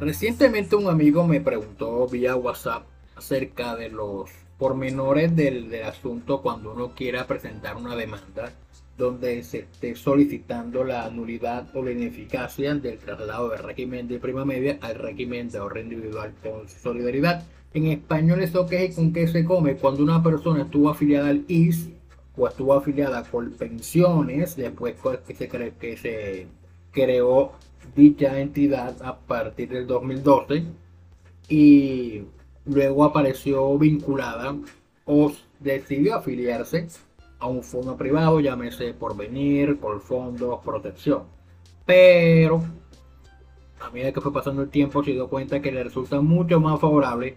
Recientemente un amigo me preguntó vía WhatsApp acerca de los pormenores del, del asunto cuando uno quiera presentar una demanda donde se esté solicitando la nulidad o la ineficacia del traslado del régimen de prima media al régimen de ahorro individual con solidaridad. En español eso que es con qué se come cuando una persona estuvo afiliada al IS o estuvo afiliada con pensiones después que se que se creó dicha entidad a partir del 2012 y luego apareció vinculada o decidió afiliarse a un fondo privado, llámese Porvenir, fondos Protección. Pero a medida que fue pasando el tiempo se dio cuenta que le resulta mucho más favorable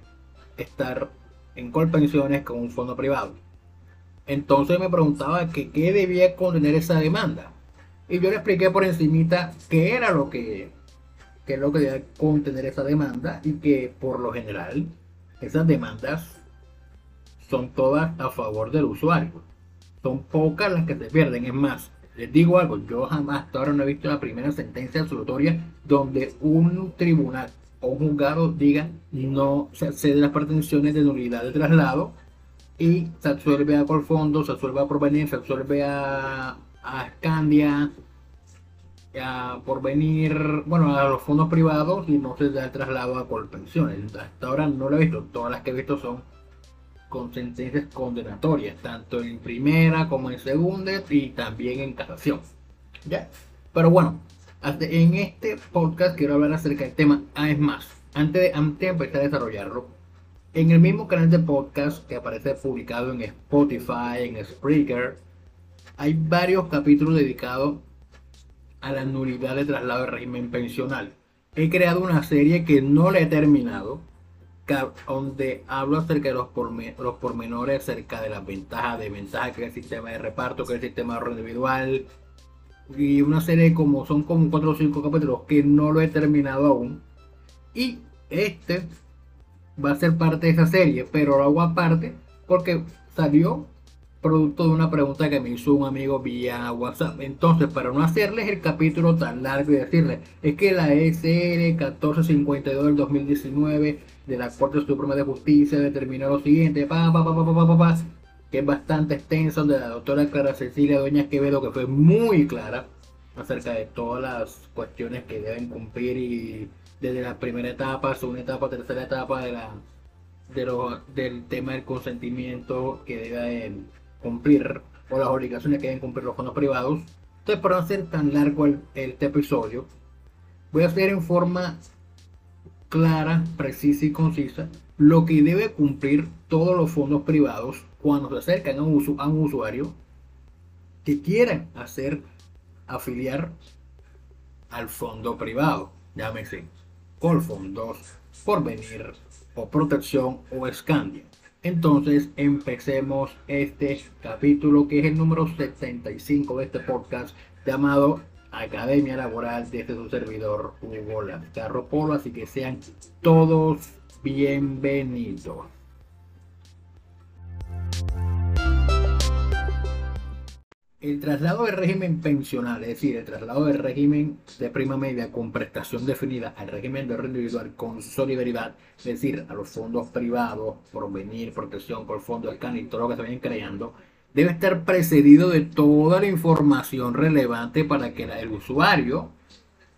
estar en Colpensiones con un fondo privado. Entonces me preguntaba que qué debía contener esa demanda. Y yo le expliqué por encimita qué era lo que, qué es lo que debía contener esa demanda y que por lo general esas demandas son todas a favor del usuario. Son pocas las que se pierden. Es más, les digo algo, yo jamás hasta ahora no he visto la primera sentencia absolutoria donde un tribunal o un juzgado diga no se accede las pretensiones de nulidad de traslado y se absuelve a Colfondo, se absuelve a Provenir, se absuelve a a Scandia, a venir bueno, a los fondos privados y no se da el traslado a Colpensiones. Hasta ahora no lo he visto, todas las que he visto son con sentencias condenatorias, tanto en primera como en segunda y también en casación. ¿Ya? Pero bueno, en este podcast quiero hablar acerca del tema. Ah, es más, antes de, antes de empezar a desarrollarlo, en el mismo canal de podcast que aparece publicado en Spotify, en Spreaker, hay varios capítulos dedicados a la nulidad de traslado de régimen pensional. He creado una serie que no la he terminado, donde hablo acerca de los, los pormenores, acerca de las ventajas, de ventajas que es el sistema de reparto, que es el sistema de ahorro individual, y una serie como son como 4 o 5 capítulos que no lo he terminado aún. Y este va a ser parte de esa serie, pero lo hago aparte porque salió producto de una pregunta que me hizo un amigo vía WhatsApp. Entonces, para no hacerles el capítulo tan largo y decirles, es que la SR 1452 del 2019 de la Corte Suprema de Justicia determinó lo siguiente, pa, pa, pa, pa, pa, pa, que es bastante extenso, de la doctora Clara Cecilia Doña Quevedo, que fue muy clara acerca de todas las cuestiones que deben cumplir y desde la primera etapa, segunda etapa, tercera etapa de la de lo, del tema del consentimiento que debe cumplir o las obligaciones que deben cumplir los fondos privados. Entonces, para no hacer tan largo el, este episodio, voy a hacer en forma clara, precisa y concisa lo que debe cumplir todos los fondos privados cuando se acercan a un, a un usuario que quiera hacer afiliar al fondo privado, llámese Colfondos, Porvenir o Protección o Scandia. Entonces empecemos este capítulo que es el número 75 de este podcast llamado Academia Laboral desde su servidor Hugo Lascarro Polo. Así que sean todos bienvenidos. El traslado de régimen pensional, es decir, el traslado del régimen de prima media con prestación definida al régimen de renta individual con solidaridad, es decir, a los fondos privados, por venir, protección por fondos de y todo lo que se vayan creando, debe estar precedido de toda la información relevante para que el usuario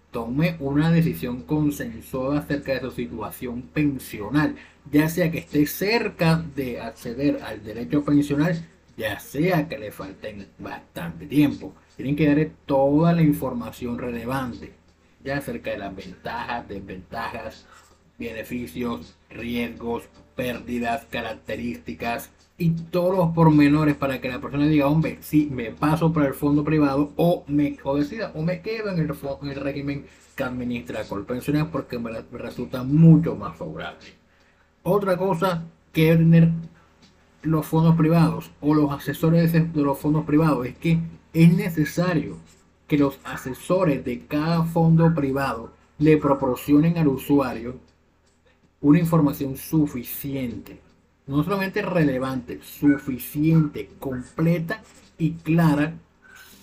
tome una decisión consensuada acerca de su situación pensional, ya sea que esté cerca de acceder al derecho pensional ya sea que le falten bastante tiempo. Tienen que darle toda la información relevante, ya acerca de las ventajas, desventajas, beneficios, riesgos, pérdidas, características y todos los pormenores para que la persona diga, hombre, si me paso para el fondo privado o me o decida o me quedo en el, en el régimen que administra Colpensiones porque me resulta mucho más favorable. Otra cosa que tener los fondos privados o los asesores de los fondos privados. Es que es necesario que los asesores de cada fondo privado le proporcionen al usuario una información suficiente, no solamente relevante, suficiente, completa y clara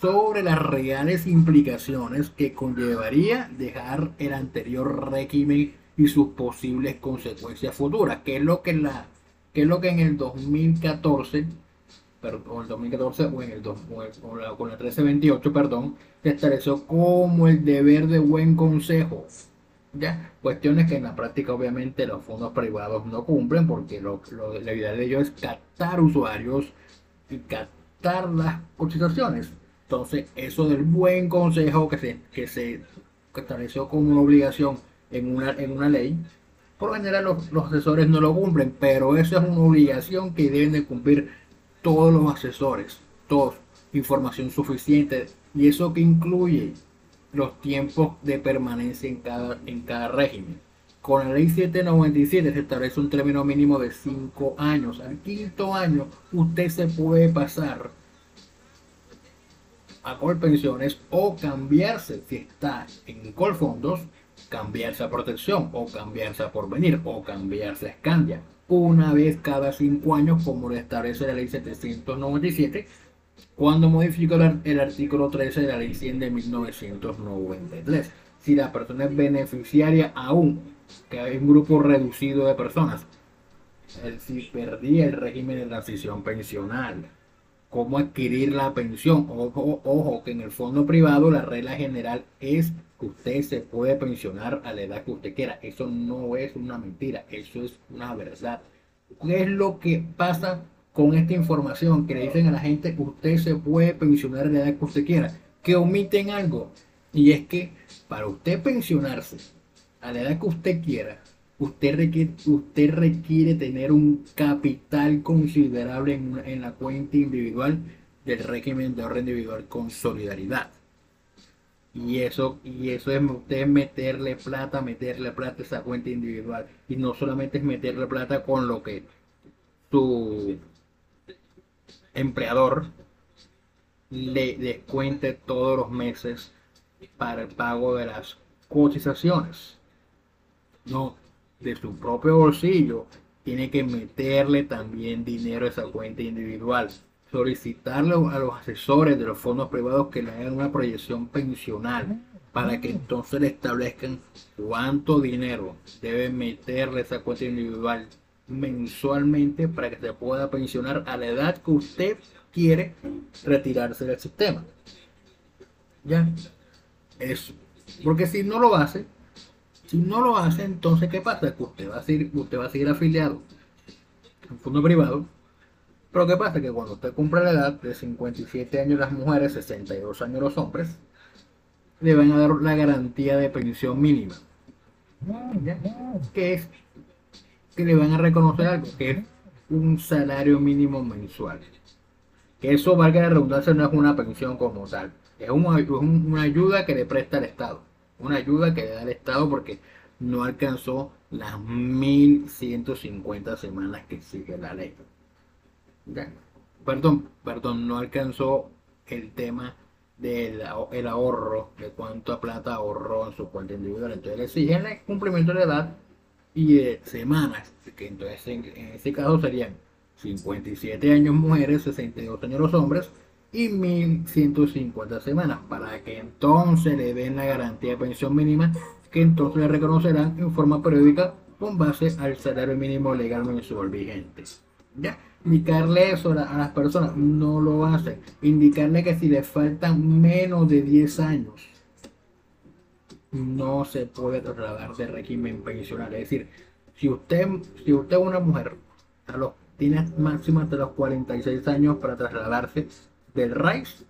sobre las reales implicaciones que conllevaría dejar el anterior régimen y sus posibles consecuencias futuras, que es lo que, la, que, es lo que en el 2014 o el 2014 o en el, con, la, con la 1328, perdón, se estableció como el deber de buen consejo. ¿ya? Cuestiones que en la práctica obviamente los fondos privados no cumplen porque lo, lo, la idea de ellos es captar usuarios y captar las cotizaciones. Entonces, eso del buen consejo que se, que se estableció como una obligación en una, en una ley, por lo general los, asesores no lo cumplen, pero eso es una obligación que deben de cumplir todos los asesores, todos, información suficiente y eso que incluye los tiempos de permanencia en cada, en cada régimen. Con la ley 797 se establece un término mínimo de 5 años. Al quinto año usted se puede pasar a Colpensiones o cambiarse si está en Colfondos, cambiarse a Protección o cambiarse a Porvenir o cambiarse a Scandia una vez cada cinco años, como lo establece la ley 797, cuando modificó el artículo 13 de la ley 100 de 1993. Si la persona es beneficiaria aún, que hay un grupo reducido de personas, si perdía el régimen de transición pensional, cómo adquirir la pensión. Ojo, ojo, que en el fondo privado la regla general es usted se puede pensionar a la edad que usted quiera. Eso no es una mentira, eso es una verdad. ¿Qué es lo que pasa con esta información que le dicen a la gente que usted se puede pensionar a la edad que usted quiera? Que omiten algo. Y es que para usted pensionarse a la edad que usted quiera, usted requiere, usted requiere tener un capital considerable en, en la cuenta individual del régimen de ahorro individual con solidaridad. Y eso, y eso es usted meterle plata, meterle plata a esa cuenta individual. Y no solamente es meterle plata con lo que su empleador le descuente todos los meses para el pago de las cotizaciones. No, de su propio bolsillo tiene que meterle también dinero a esa cuenta individual solicitarle a los asesores de los fondos privados que le hagan una proyección pensional para que entonces le establezcan cuánto dinero debe meterle esa cuenta individual mensualmente para que se pueda pensionar a la edad que usted quiere retirarse del sistema. Ya, eso. Porque si no lo hace, si no lo hace, entonces ¿qué pasa? Que usted va a seguir, usted va a seguir afiliado a un fondo privado pero ¿qué pasa? Que cuando usted cumple la edad de 57 años las mujeres, 62 años los hombres, le van a dar la garantía de pensión mínima. Que es que le van a reconocer algo, que es un salario mínimo mensual. Que eso, valga la redundancia, no es una pensión como tal. Es una ayuda que le presta el Estado. Una ayuda que le da el Estado porque no alcanzó las 1150 semanas que sigue la ley. Perdón, perdón, no alcanzó el tema del el ahorro, de cuánta plata ahorró en su cuenta individual. Entonces le exigen el cumplimiento de edad y de semanas, que entonces en, este caso serían 57 años mujeres, 62 años los hombres y 1150 semanas, para que entonces le den la garantía de pensión mínima que entonces le reconocerán en forma periódica con base al salario mínimo legal mensual. ¿Ya? indicarle eso a, las personas, no lo hacen. Indicarle que si le faltan menos de 10 años, no se puede trasladar de régimen pensional. Es decir, si usted, si usted es una mujer, a los, tiene máximo hasta los 46 años para trasladarse del RAIS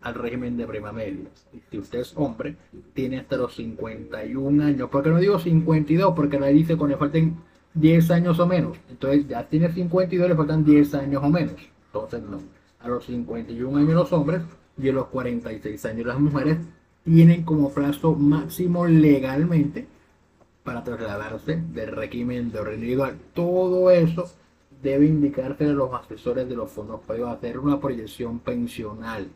al régimen de prima media. Si usted es hombre, tiene hasta los 51 años. porque no digo 52? Porque la dice con le falten 10 años o menos. Entonces ya tiene 52, le faltan 10 años o menos. Entonces no. A los 51 años los hombres y a los 46 años las mujeres tienen como plazo máximo legalmente para trasladarse del régimen de individual. Todo eso debe indicarse a los asesores de los fondos para hacer una proyección pensional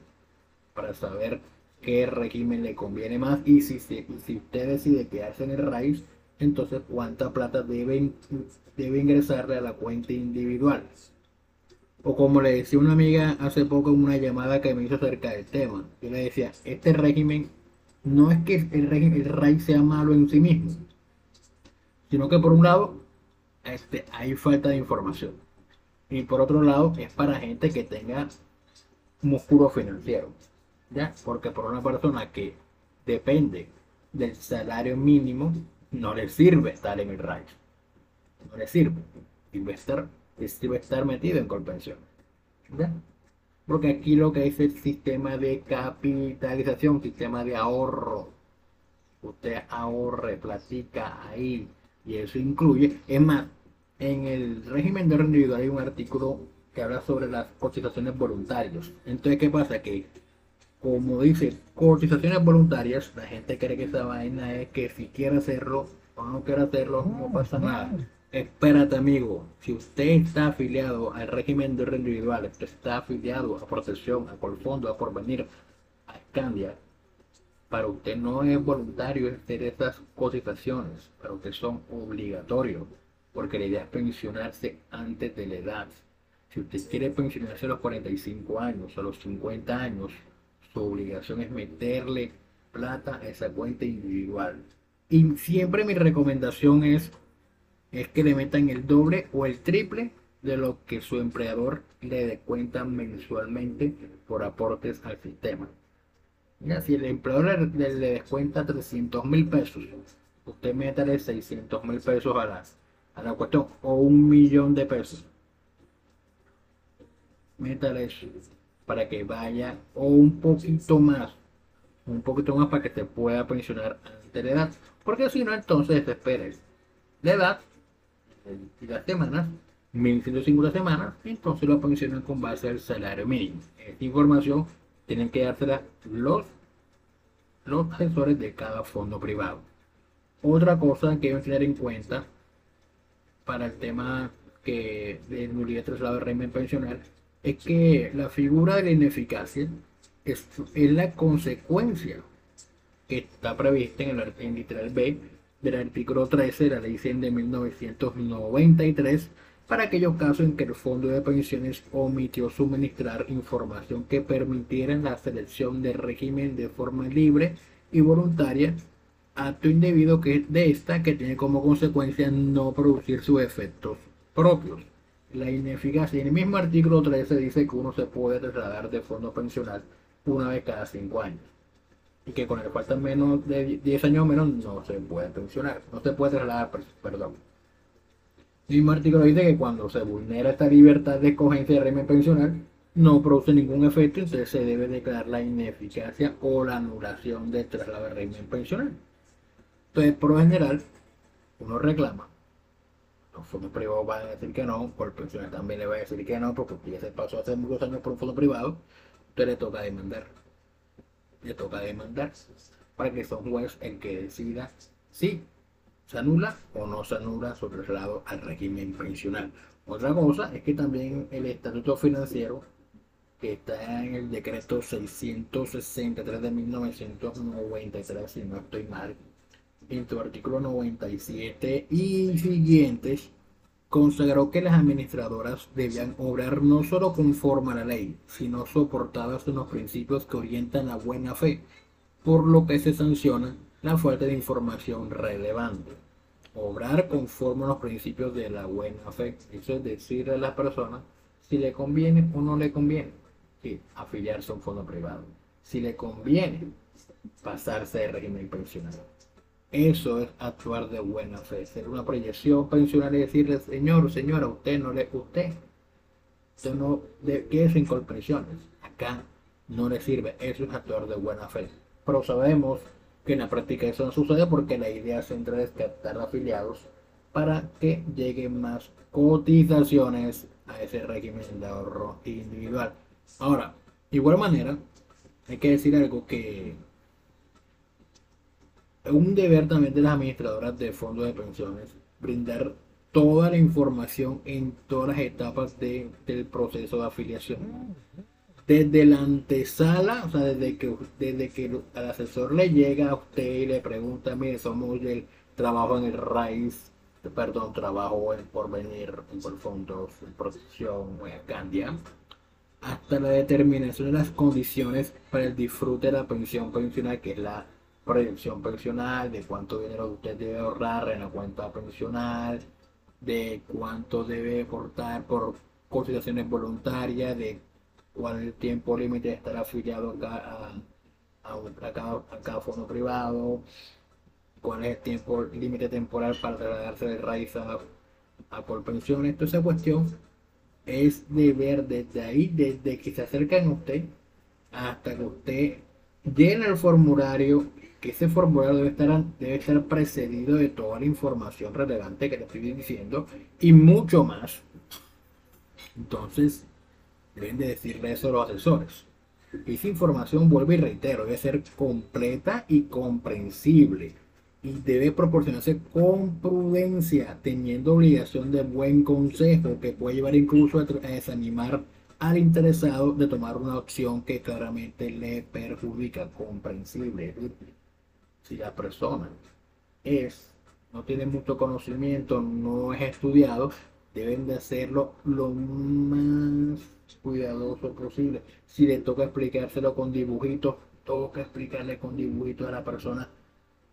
para saber qué régimen le conviene más y si, usted decide quedarse en el raíz entonces cuánta plata debe, debe ingresarle a la cuenta individual. O como le decía una amiga hace poco en una llamada que me hizo acerca del tema, yo le decía, este régimen no es que el régimen, el sea malo en sí mismo, sino que por un lado este, hay falta de información y por otro lado es para gente que tenga músculo financiero, ¿ya? Porque por una persona que depende del salario mínimo, no le sirve estar en el rancho. No le sirve. Sirve estar, sirve estar metido en colpensión. ¿Ya? Porque aquí lo que es el sistema de capitalización, sistema de ahorro. Usted ahorre, platica ahí. Y eso incluye, es más, en el régimen de individual hay un artículo que habla sobre las cotizaciones voluntarias. Entonces, ¿qué pasa? Que, como dice, cotizaciones voluntarias, la gente cree que esa vaina es que si quiere hacerlo o no quiere hacerlo, no pasa nada. Espérate, amigo. Si usted está afiliado al régimen de individual, usted está afiliado a Protección, a Colfondo, a Porvenir, a Escandia, para usted no es voluntario hacer estas cotizaciones, para usted son obligatorios, porque la idea es pensionarse antes de la edad. Si usted quiere pensionarse a los 45 años, a los 50 años, su obligación es meterle plata a esa cuenta individual. Y siempre mi recomendación es, es que le metan el doble o el triple de lo que su empleador le descuenta mensualmente por aportes al sistema. Ya, si el empleador le, descuenta 300 mil pesos, usted métale 600 mil pesos a la, a la cuestión o un millón de pesos métale para que vaya o un poquito más, un poquito más para que te pueda pensionar antes de edad. Porque si no, entonces te esperes la edad y las semanas, 1150 semanas, entonces lo pensionan con base al salario mínimo. Esta información tienen que dársela los, los asesores de cada fondo privado. Otra cosa que deben tener en cuenta para el tema que de nulidad traslado de régimen pensional es que la figura de la ineficacia es, la consecuencia que está prevista en el en literal B del artículo 13 de la ley 100 de 1993 para aquellos casos en que el fondo de pensiones omitió suministrar información que permitiera la selección de régimen de forma libre y voluntaria, acto indebido que de esta que tiene como consecuencia no producir sus efectos propios la ineficacia. En el mismo artículo 13 dice que uno se puede trasladar de fondo pensional una vez cada 5 años. Y que con el falta menos de 10 años o menos no se puede pensionar. No se puede trasladar, perdón. El mismo artículo dice que cuando se vulnera esta libertad de escogencia de régimen pensional, no produce ningún efecto, entonces se debe declarar la ineficacia o la anulación del traslado de régimen pensional. Entonces, por lo general, uno reclama los fondos privados van a decir que no, por pensiones también le va a decir que no, porque ya se pasó hace muchos años por un fondo privado, entonces le toca demandar. Le toca demandar para que son juez el que decida si se anula o no se anula su traslado al régimen pensional. Otra cosa es que también el estatuto financiero que está en el decreto 663 de 1993, si no estoy mal, en su artículo 97 y siguientes, consagró que las administradoras debían obrar no solo conforme a la ley, sino soportadas en los principios que orientan la buena fe, por lo que se sanciona la falta de información relevante. Obrar conforme a los principios de la buena fe, eso es decirle a la persona si le conviene o no le conviene afiliarse a un fondo privado, si le conviene pasarse de régimen pensional eso es actuar de buena fe, ser una proyección pensional y decirle, señor, señora, usted no le, usted, usted no quiere sin pensiones, acá no le sirve, eso es actuar de buena fe. Pero sabemos que en la práctica eso no sucede porque la idea central es captar afiliados para que lleguen más cotizaciones a ese régimen de ahorro individual. Ahora, de igual manera, hay que decir algo que un deber también de las administradoras de fondos de pensiones brindar toda la información en todas las etapas del proceso de afiliación. Desde la antesala, o sea, desde que, desde que el asesor le llega a usted y le pregunta, mire, somos del trabajo en el raíz, perdón, trabajo en porvenir, por fondos, en protección en Candia, hasta la determinación de las condiciones para el disfrute de la pensión pensional, que es la proyección pensional, de cuánto dinero usted debe ahorrar en la cuenta pensional, de cuánto debe aportar por cotizaciones voluntarias, de cuál es el tiempo límite de estar afiliado a, cada, fondo privado, cuál es el tiempo límite temporal para trasladarse de raíz a, a por pensiones. Toda esa cuestión es de ver desde ahí, desde que se acercan a usted hasta que usted llena el formulario, que ese formulario debe estar, debe estar precedido de toda la información relevante que le estoy diciendo y mucho más. Entonces, deben de decirle eso a los asesores. Esa información, vuelvo y reitero, debe ser completa y comprensible y debe proporcionarse con prudencia, teniendo obligación de buen consejo que puede llevar incluso a desanimar al interesado de tomar una opción que claramente le perjudica, comprensible. Si la persona es, no tiene mucho conocimiento, no es estudiado, deben de hacerlo lo más cuidadoso posible. Si le toca explicárselo con dibujitos, toca explicarle con dibujitos a la persona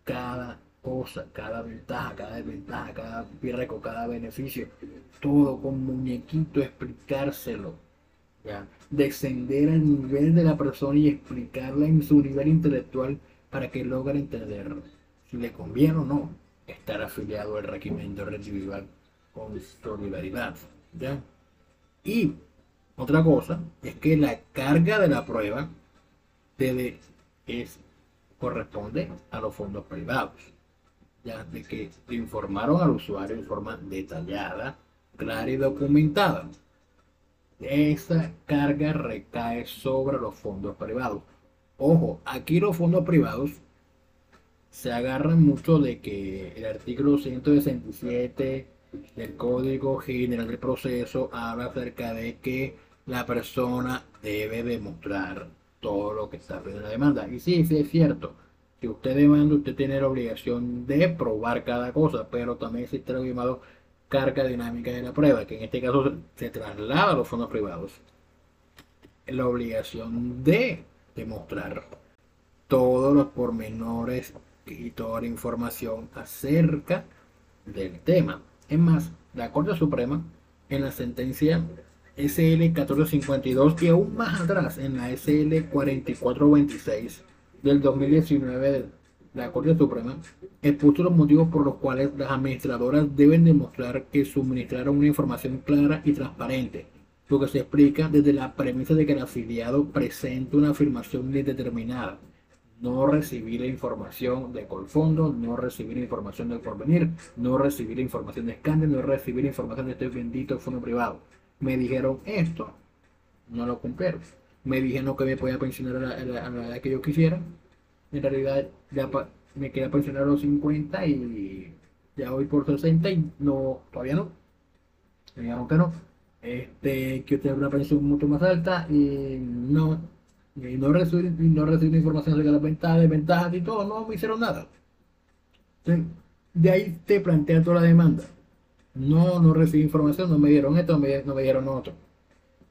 cada cosa, cada ventaja, cada desventaja, cada con cada beneficio, todo con muñequito, explicárselo. ¿ya? Descender al nivel de la persona y explicarla en su nivel intelectual para que logre entender si le conviene o no estar afiliado al regimiento individual con solidaridad. ¿ya? Y otra cosa es que la carga de la prueba debe, es, corresponde a los fondos privados, ya de que informaron al usuario en forma detallada, clara y documentada. Esa carga recae sobre los fondos privados. Ojo, aquí los fondos privados se agarran mucho de que el artículo 167 del Código General del Proceso habla acerca de que la persona debe demostrar todo lo que está en la demanda. Y sí, sí es cierto. Si usted demanda, usted tiene la obligación de probar cada cosa, pero también existe lo llamado carga dinámica de la prueba, que en este caso se traslada a los fondos privados. La obligación de demostrar todos los pormenores y toda la información acerca del tema. Es más, la Corte Suprema, en la sentencia SL 1452 y aún más atrás, en la SL 4426 del 2019 de la Corte Suprema, expuso los motivos por los cuales las administradoras deben demostrar que suministraron una información clara y transparente, lo que se explica desde la premisa de que el afiliado presente una afirmación indeterminada no recibir la información de Colfondo, no recibir información del porvenir, no recibir información de Scandia, no recibir información de este bendito fondo privado. Me dijeron esto, no lo cumplieron. Me dijeron que me podía pensionar a la, edad que yo quisiera. En realidad ya me queda pensionar a los 50 y ya voy por 60 y no, todavía no. Me que no. Este, que tener una pensión mucho más alta y no, y no recibí, no información sobre las ventajas, desventajas y todo, no me hicieron nada. de ahí te plantea toda la demanda. No, no recibí información, no me dieron esto, no me, no dieron otro.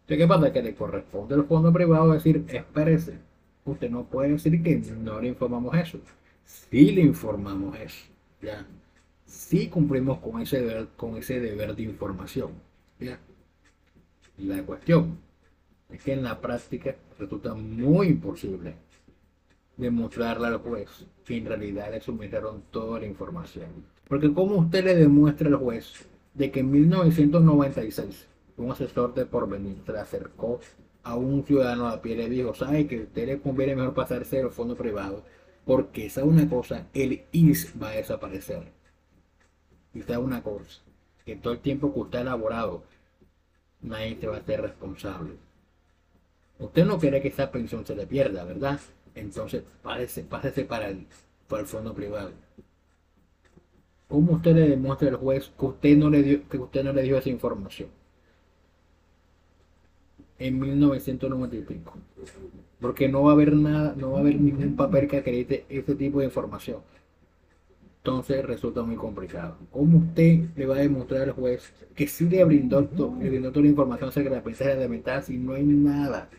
Entonces, ¿qué pasa? Que le corresponde al fondo privado decir, espérese, usted no puede decir que no le informamos eso. Sí le informamos eso, ¿ya? Sí cumplimos con ese deber, con ese deber de información, ¿ya? La cuestión es que en la práctica resulta muy imposible demostrarle al juez que en realidad le suministraron toda la información. Porque ¿cómo usted le demuestra al juez de que en 1996 un asesor de porvenir se acercó a un ciudadano a pie y le dijo, sabe que a usted le conviene mejor pasarse al fondo privado porque esa una cosa, el IS va a desaparecer. Y sabe una cosa, que todo el tiempo que usted ha elaborado, nadie se va a hacer responsable. Usted no quiere que esa pensión se le pierda, ¿verdad? Entonces, pásese, pásese para el, para el fondo privado. ¿Cómo usted le demuestra al juez que usted no le dio, que usted no le dio esa información? En 1995. Porque no va a haber nada, no va a haber ningún papel que acredite ese tipo de información. Entonces resulta muy complicado. ¿Cómo usted le va a demostrar al juez que sí le brindó, le brindó toda la información acerca de la pensión de la si no hay nada?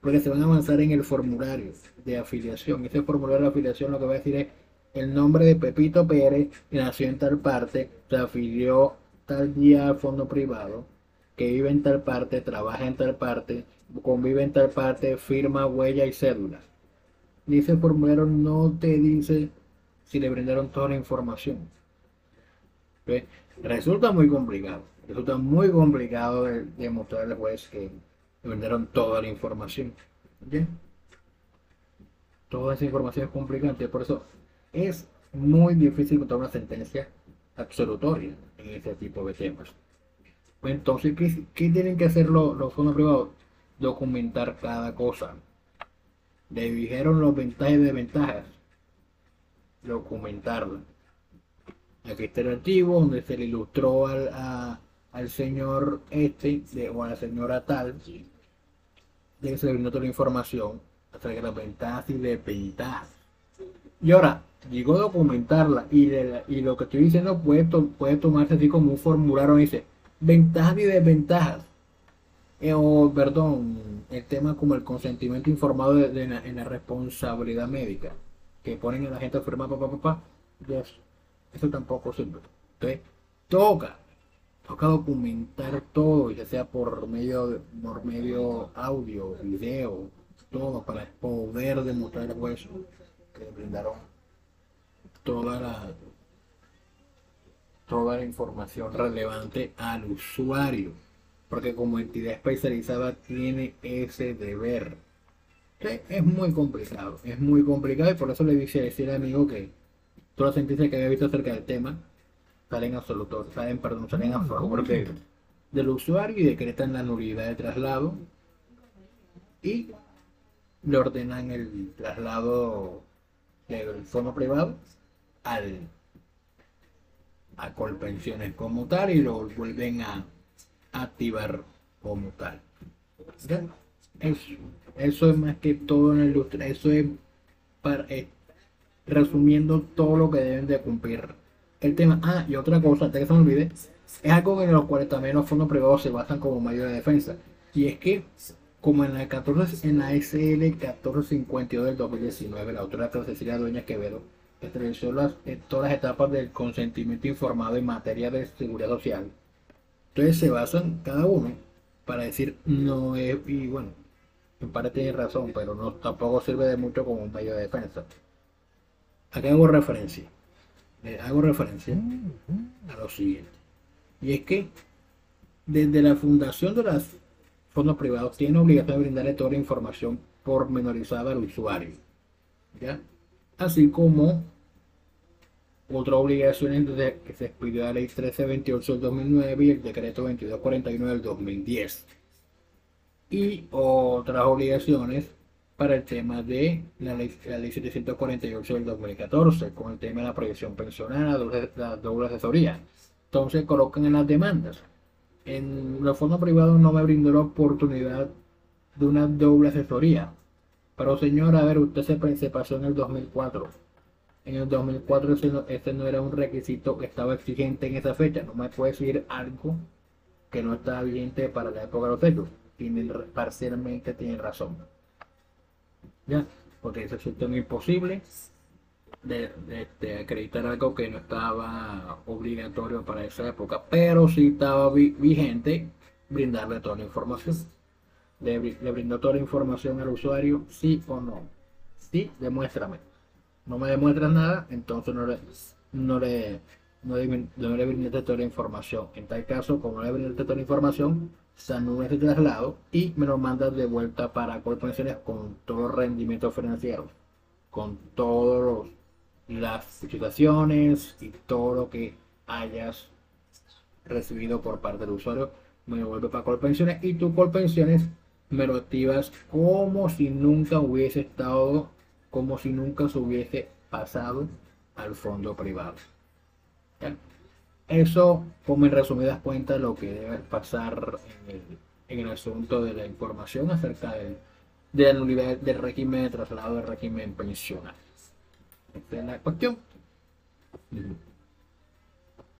porque se van a avanzar en el formulario. de afiliación. Ese formulario de afiliación lo que va a decir es el nombre de Pepito Pérez, nació en tal parte, se afilió tal día al fondo privado, que vive en tal parte, trabaja en tal parte, convive en tal parte, firma, huella y cédula. Y ese formulario no te dice si le brindaron toda la información. Resulta muy complicado. Resulta muy complicado demostrar al juez que le brindaron toda la información. Toda esa información es complicante. Por eso es muy difícil encontrar una sentencia absolutoria en ese tipo de temas. Entonces, ¿qué, tienen que hacer los, los fondos privados? Documentar cada cosa. Le dijeron los ventajas y desventajas. Documentarla. Aquí está el archivo donde se le ilustró al, al señor este o a la señora tal de que se le brindó toda la información acerca de las ventajas y desventajas. Y ahora, digo documentarla y, y lo que estoy diciendo puede, puede tomarse así como un formulario dice ventajas y desventajas. Eh, o, perdón, el tema como el consentimiento informado de, en la responsabilidad médica, que ponen a la gente a firmar, papá, papá, eso tampoco sirve. Entonces, toca, toca documentar todo, ya sea por medio, por medio audio, video, todo, para poder demostrar el hueso que brindaron toda la toda la información relevante al usuario, porque como entidad especializada tiene ese deber. Es muy complicado, es muy complicado y por eso le dice decir al amigo que todas las sentencias que había visto acerca del tema salen absolutos, salen, perdón, salen a favor del usuario y decretan la nulidad de traslado y le ordenan el traslado del fondo privado al a Colpensiones como tal y lo vuelven a activar como tal. Eso, eso es más que todo en el ilustra, eso es para eh, resumiendo todo lo que deben de cumplir el tema. Ah, y otra cosa, antes que se me olvide, es algo en los cuales también los fondos privados se basan como de defensa. Y es que, como en la 14, en la SL 1452 del 2019, la autora Cecilia Dueña Quevedo estableció las, todas las etapas del consentimiento informado en materia de seguridad social. Entonces se basan cada uno para decir no es, y bueno, en parte tiene razón, pero no tampoco sirve de mucho como un medio de defensa. Aquí hago referencia. hago referencia a lo siguiente. Y es que desde la fundación de los fondos privados tiene obligación de brindarle toda la información pormenorizada al usuario. ¿Ya? así como otra obligación que se expidió la ley 1328 del 2009 y el decreto 2241 del 2010. Y otras obligaciones para el tema de la ley, 748 del 2014, con el tema de la proyección pensional, la doble asesoría. Entonces colocan en las demandas. En los fondos privados no me brindó la oportunidad de una doble asesoría pero señor, a ver, usted se, pasó en el 2004. En el 2004 ese no, era un requisito que estaba exigente en esa fecha. No me puede decir algo que no está vigente para la época de los hechos. Parcialmente tiene razón. ¿Ya? Porque es un imposible de, acreditar algo que no estaba obligatorio para esa época, pero sí estaba vigente brindarle toda la información le, brindó toda la información al usuario, sí o no. Sí, demuéstrame. No me demuestras nada, entonces no le, no le, no le, brindaste toda la información. En tal caso, como no le brindaste toda la información, se anula ese traslado y me lo mandas de vuelta para corporaciones con todos los rendimientos financieros, con todas las situaciones y todo lo que hayas recibido por parte del usuario, me lo para Colpensiones y tu Colpensiones me lo activas como si nunca hubiese estado, como si nunca se hubiese pasado al fondo privado. Eso, como en resumidas cuentas, lo que debe pasar en el, asunto de la información acerca de, de la del régimen de traslado del régimen pensional. Esta es la cuestión.